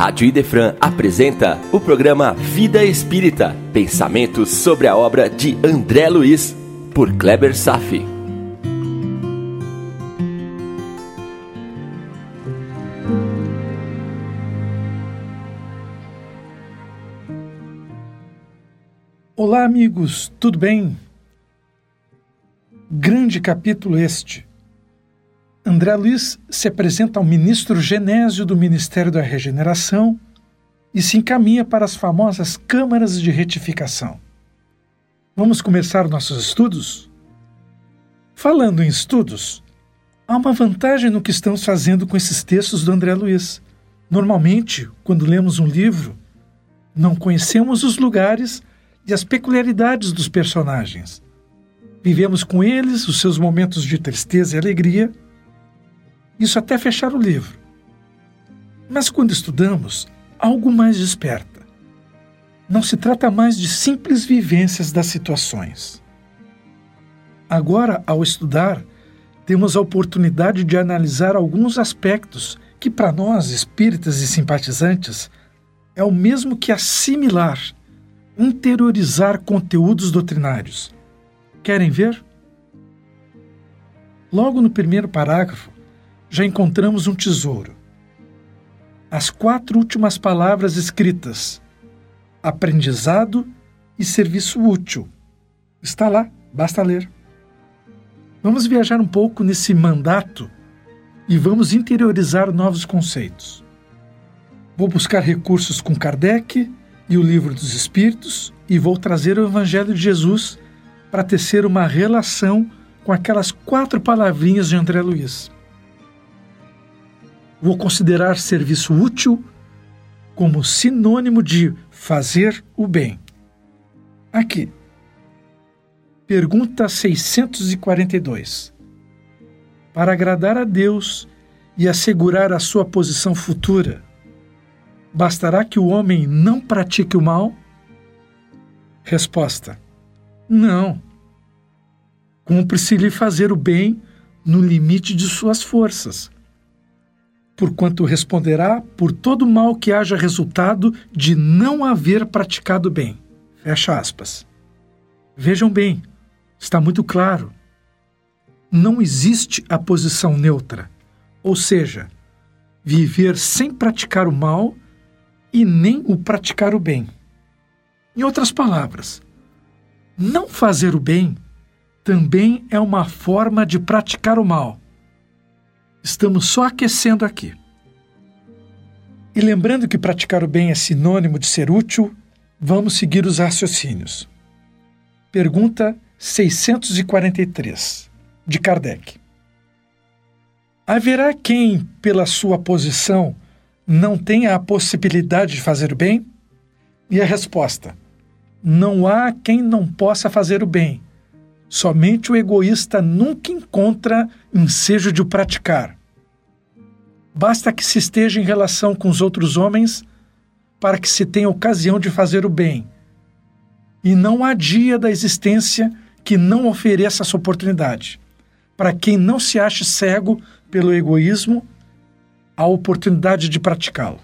Rádio Idefran apresenta o programa Vida Espírita, pensamentos sobre a obra de André Luiz, por Kleber Safi. Olá, amigos, tudo bem? Grande capítulo este André Luiz se apresenta ao ministro Genésio do Ministério da Regeneração e se encaminha para as famosas câmaras de retificação. Vamos começar nossos estudos? Falando em estudos, há uma vantagem no que estamos fazendo com esses textos do André Luiz. Normalmente, quando lemos um livro, não conhecemos os lugares e as peculiaridades dos personagens. Vivemos com eles os seus momentos de tristeza e alegria isso até fechar o livro. Mas quando estudamos, algo mais desperta. Não se trata mais de simples vivências das situações. Agora, ao estudar, temos a oportunidade de analisar alguns aspectos que, para nós, espíritas e simpatizantes, é o mesmo que assimilar, interiorizar conteúdos doutrinários. Querem ver? Logo no primeiro parágrafo, já encontramos um tesouro. As quatro últimas palavras escritas: aprendizado e serviço útil. Está lá, basta ler. Vamos viajar um pouco nesse mandato e vamos interiorizar novos conceitos. Vou buscar recursos com Kardec e o Livro dos Espíritos e vou trazer o Evangelho de Jesus para tecer uma relação com aquelas quatro palavrinhas de André Luiz vou considerar serviço útil como sinônimo de fazer o bem. Aqui. Pergunta 642. Para agradar a Deus e assegurar a sua posição futura, bastará que o homem não pratique o mal? Resposta: Não. Cumpre-se-lhe fazer o bem no limite de suas forças porquanto responderá por todo mal que haja resultado de não haver praticado bem. Fecha aspas. Vejam bem, está muito claro. Não existe a posição neutra, ou seja, viver sem praticar o mal e nem o praticar o bem. Em outras palavras, não fazer o bem também é uma forma de praticar o mal Estamos só aquecendo aqui. E lembrando que praticar o bem é sinônimo de ser útil, vamos seguir os raciocínios. Pergunta 643, de Kardec. Haverá quem, pela sua posição, não tenha a possibilidade de fazer o bem? E a resposta: não há quem não possa fazer o bem, Somente o egoísta nunca encontra ensejo de o praticar. Basta que se esteja em relação com os outros homens para que se tenha ocasião de fazer o bem. E não há dia da existência que não ofereça essa oportunidade. Para quem não se ache cego pelo egoísmo, a oportunidade de praticá-lo.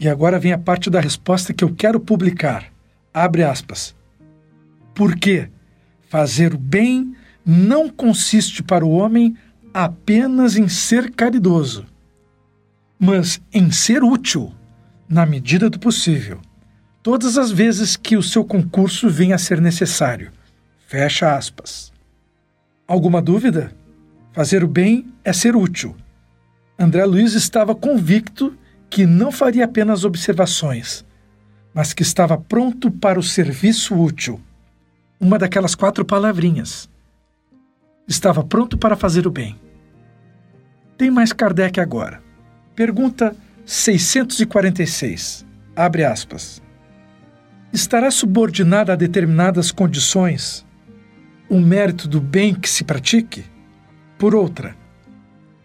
E agora vem a parte da resposta que eu quero publicar. Abre aspas. Porque fazer o bem não consiste para o homem apenas em ser caridoso, mas em ser útil, na medida do possível, todas as vezes que o seu concurso venha a ser necessário. Fecha aspas. Alguma dúvida? Fazer o bem é ser útil. André Luiz estava convicto que não faria apenas observações, mas que estava pronto para o serviço útil uma daquelas quatro palavrinhas. Estava pronto para fazer o bem. Tem mais Kardec agora. Pergunta 646. Abre aspas. Estará subordinada a determinadas condições o mérito do bem que se pratique? Por outra,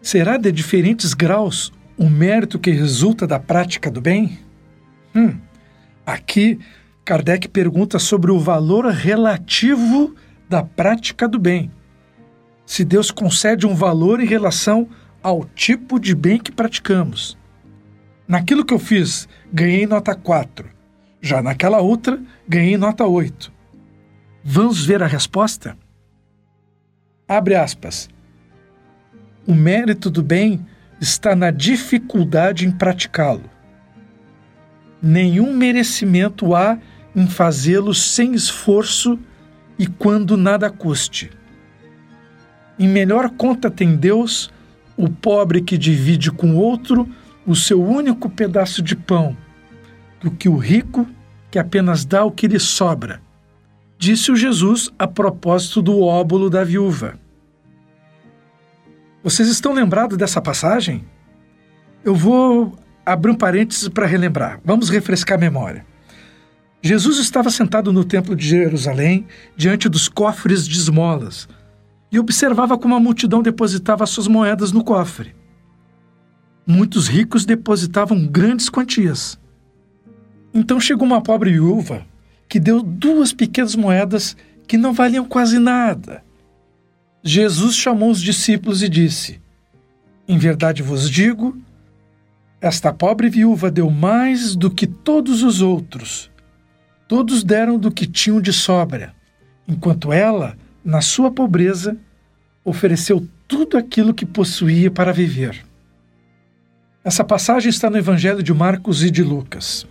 será de diferentes graus o mérito que resulta da prática do bem? Hum, aqui Kardec pergunta sobre o valor relativo da prática do bem. Se Deus concede um valor em relação ao tipo de bem que praticamos. Naquilo que eu fiz, ganhei nota 4. Já naquela outra, ganhei nota 8. Vamos ver a resposta? Abre aspas. O mérito do bem está na dificuldade em praticá-lo. Nenhum merecimento há em fazê-lo sem esforço e quando nada custe. Em melhor conta tem Deus o pobre que divide com outro o seu único pedaço de pão, do que o rico que apenas dá o que lhe sobra. Disse o Jesus a propósito do óbolo da viúva. Vocês estão lembrados dessa passagem? Eu vou abrir um parênteses para relembrar. Vamos refrescar a memória. Jesus estava sentado no templo de Jerusalém, diante dos cofres de esmolas, e observava como a multidão depositava suas moedas no cofre. Muitos ricos depositavam grandes quantias. Então chegou uma pobre viúva que deu duas pequenas moedas que não valiam quase nada. Jesus chamou os discípulos e disse: Em verdade vos digo, esta pobre viúva deu mais do que todos os outros Todos deram do que tinham de sobra, enquanto ela, na sua pobreza, ofereceu tudo aquilo que possuía para viver. Essa passagem está no Evangelho de Marcos e de Lucas.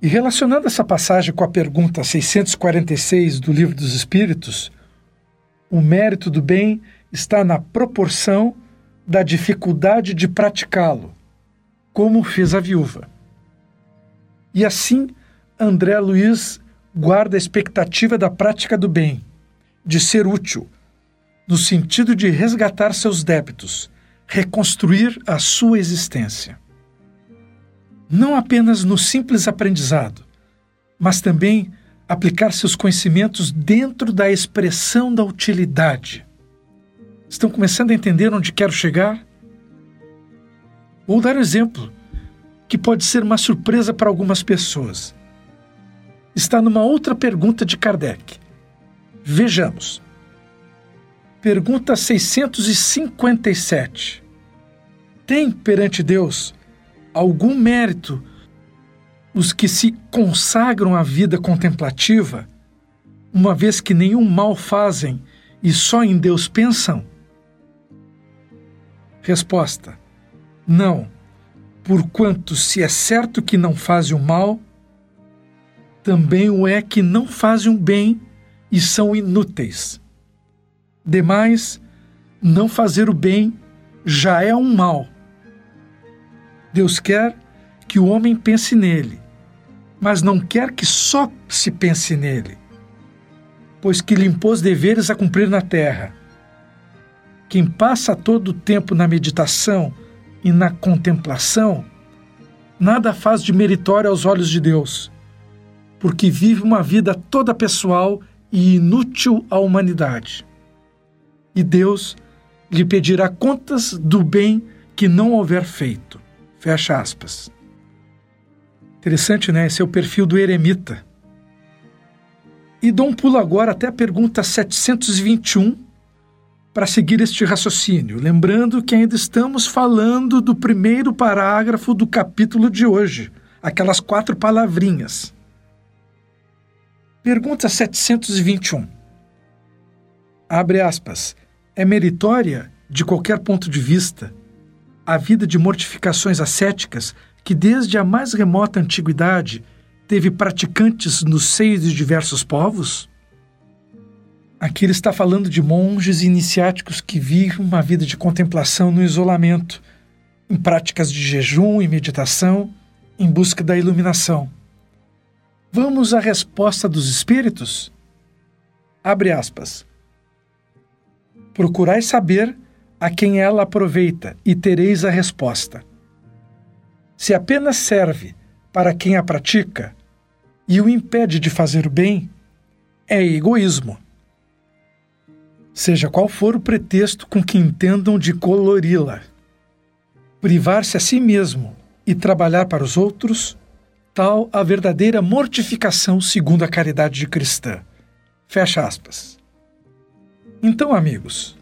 E relacionando essa passagem com a pergunta 646 do Livro dos Espíritos, o mérito do bem está na proporção da dificuldade de praticá-lo, como fez a viúva. E assim, André Luiz guarda a expectativa da prática do bem, de ser útil, no sentido de resgatar seus débitos, reconstruir a sua existência. Não apenas no simples aprendizado, mas também aplicar seus conhecimentos dentro da expressão da utilidade. Estão começando a entender onde quero chegar? Vou dar um exemplo que pode ser uma surpresa para algumas pessoas está numa outra pergunta de Kardec. Vejamos. Pergunta 657. Tem perante Deus algum mérito os que se consagram à vida contemplativa, uma vez que nenhum mal fazem e só em Deus pensam? Resposta: Não, porquanto se é certo que não fazem o mal, também o é que não fazem o bem e são inúteis. Demais, não fazer o bem já é um mal. Deus quer que o homem pense nele, mas não quer que só se pense nele, pois que lhe impôs deveres a cumprir na terra. Quem passa todo o tempo na meditação e na contemplação, nada faz de meritório aos olhos de Deus porque vive uma vida toda pessoal e inútil à humanidade. E Deus lhe pedirá contas do bem que não houver feito. Fecha aspas. Interessante, né? Esse é o perfil do eremita. E dou um pulo agora até a pergunta 721 para seguir este raciocínio, lembrando que ainda estamos falando do primeiro parágrafo do capítulo de hoje, aquelas quatro palavrinhas. Pergunta 721. Abre aspas. É meritória, de qualquer ponto de vista, a vida de mortificações ascéticas que, desde a mais remota antiguidade, teve praticantes no seio de diversos povos? Aqui ele está falando de monges iniciáticos que vivem uma vida de contemplação no isolamento, em práticas de jejum e meditação, em busca da iluminação. Vamos à resposta dos espíritos? Abre aspas. Procurai saber a quem ela aproveita e tereis a resposta. Se apenas serve para quem a pratica e o impede de fazer o bem, é egoísmo. Seja qual for o pretexto com que entendam de colori-la. Privar-se a si mesmo e trabalhar para os outros tal a verdadeira mortificação segundo a caridade cristã. Fecha aspas. Então, amigos,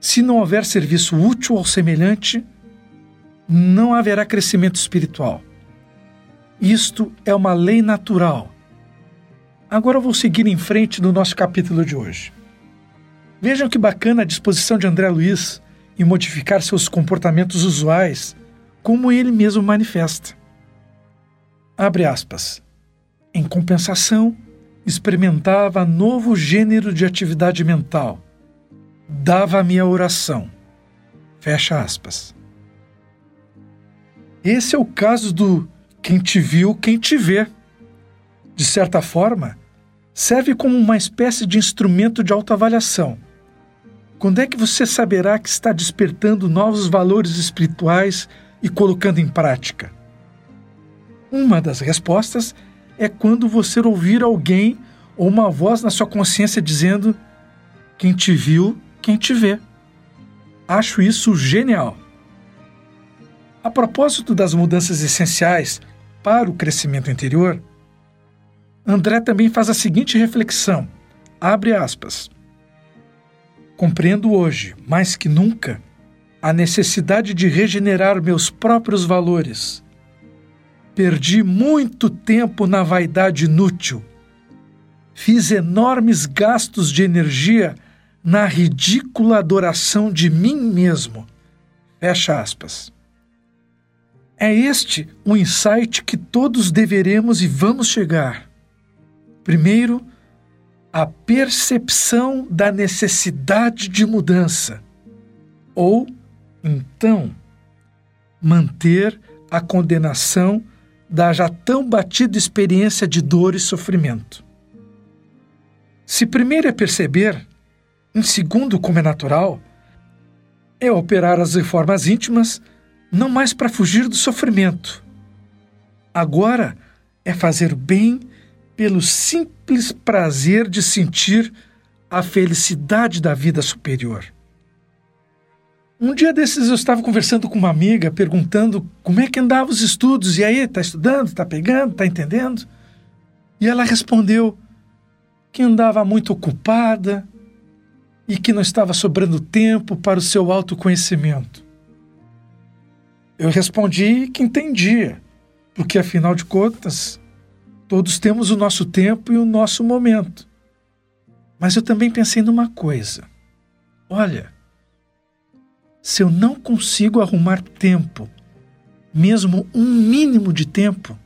se não houver serviço útil ao semelhante, não haverá crescimento espiritual. Isto é uma lei natural. Agora vou seguir em frente no nosso capítulo de hoje. Vejam que bacana a disposição de André Luiz em modificar seus comportamentos usuais, como ele mesmo manifesta. Abre aspas. Em compensação, experimentava novo gênero de atividade mental. Dava-me a oração. Fecha aspas. Esse é o caso do quem te viu, quem te vê. De certa forma, serve como uma espécie de instrumento de autoavaliação. Quando é que você saberá que está despertando novos valores espirituais e colocando em prática? Uma das respostas é quando você ouvir alguém ou uma voz na sua consciência dizendo: Quem te viu, quem te vê. Acho isso genial. A propósito das mudanças essenciais para o crescimento interior, André também faz a seguinte reflexão: abre aspas. Compreendo hoje, mais que nunca, a necessidade de regenerar meus próprios valores. Perdi muito tempo na vaidade inútil. Fiz enormes gastos de energia na ridícula adoração de mim mesmo. Fecha aspas. É este o insight que todos deveremos e vamos chegar. Primeiro, a percepção da necessidade de mudança. Ou, então, manter a condenação da já tão batida experiência de dor e sofrimento. Se primeiro é perceber, em segundo, como é natural, é operar as reformas íntimas não mais para fugir do sofrimento. Agora é fazer bem pelo simples prazer de sentir a felicidade da vida superior. Um dia desses eu estava conversando com uma amiga, perguntando como é que andava os estudos, e aí, tá estudando, tá pegando, tá entendendo? E ela respondeu que andava muito ocupada e que não estava sobrando tempo para o seu autoconhecimento. Eu respondi que entendia, porque afinal de contas, todos temos o nosso tempo e o nosso momento. Mas eu também pensei numa coisa. Olha, se eu não consigo arrumar tempo, mesmo um mínimo de tempo,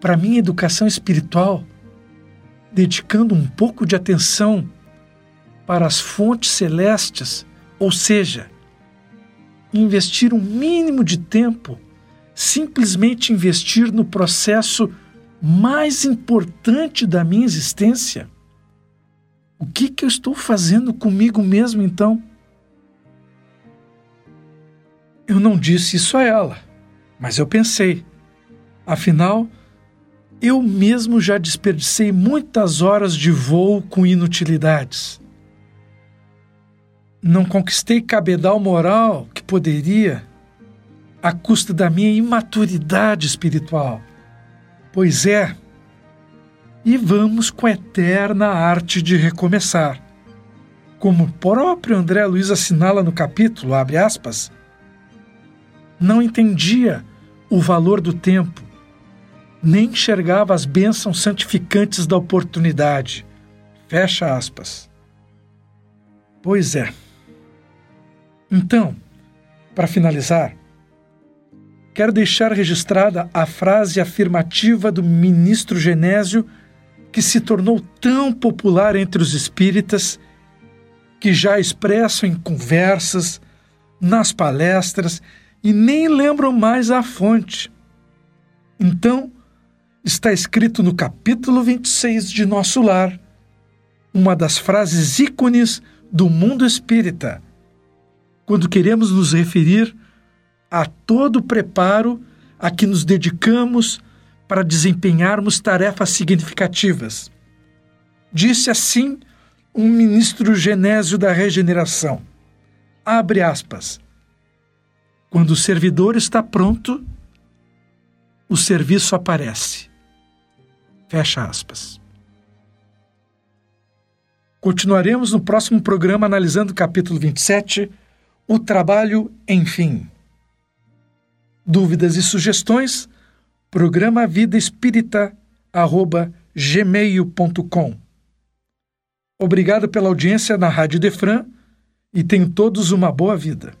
para minha educação espiritual, dedicando um pouco de atenção para as fontes celestes, ou seja, investir um mínimo de tempo, simplesmente investir no processo mais importante da minha existência? O que, que eu estou fazendo comigo mesmo então? Eu não disse isso a ela, mas eu pensei. Afinal, eu mesmo já desperdicei muitas horas de voo com inutilidades não conquistei cabedal moral que poderia, à custa da minha imaturidade espiritual. Pois é, e vamos com a eterna arte de recomeçar. Como o próprio André Luiz assinala no capítulo, abre aspas, não entendia o valor do tempo, nem enxergava as bênçãos santificantes da oportunidade. Fecha aspas. Pois é. Então, para finalizar, quero deixar registrada a frase afirmativa do ministro Genésio que se tornou tão popular entre os espíritas que já expressam em conversas, nas palestras e nem lembram mais a fonte. Então, está escrito no capítulo 26 de Nosso Lar, uma das frases ícones do mundo espírita quando queremos nos referir a todo o preparo a que nos dedicamos para desempenharmos tarefas significativas. Disse assim um ministro genésio da regeneração. Abre aspas. Quando o servidor está pronto, o serviço aparece. Fecha aspas. Continuaremos no próximo programa analisando o capítulo 27 o trabalho, enfim. Dúvidas e sugestões? Programa Vida Espírita, arroba gmail.com. Obrigado pela audiência na Rádio Defran e tenham todos uma boa vida.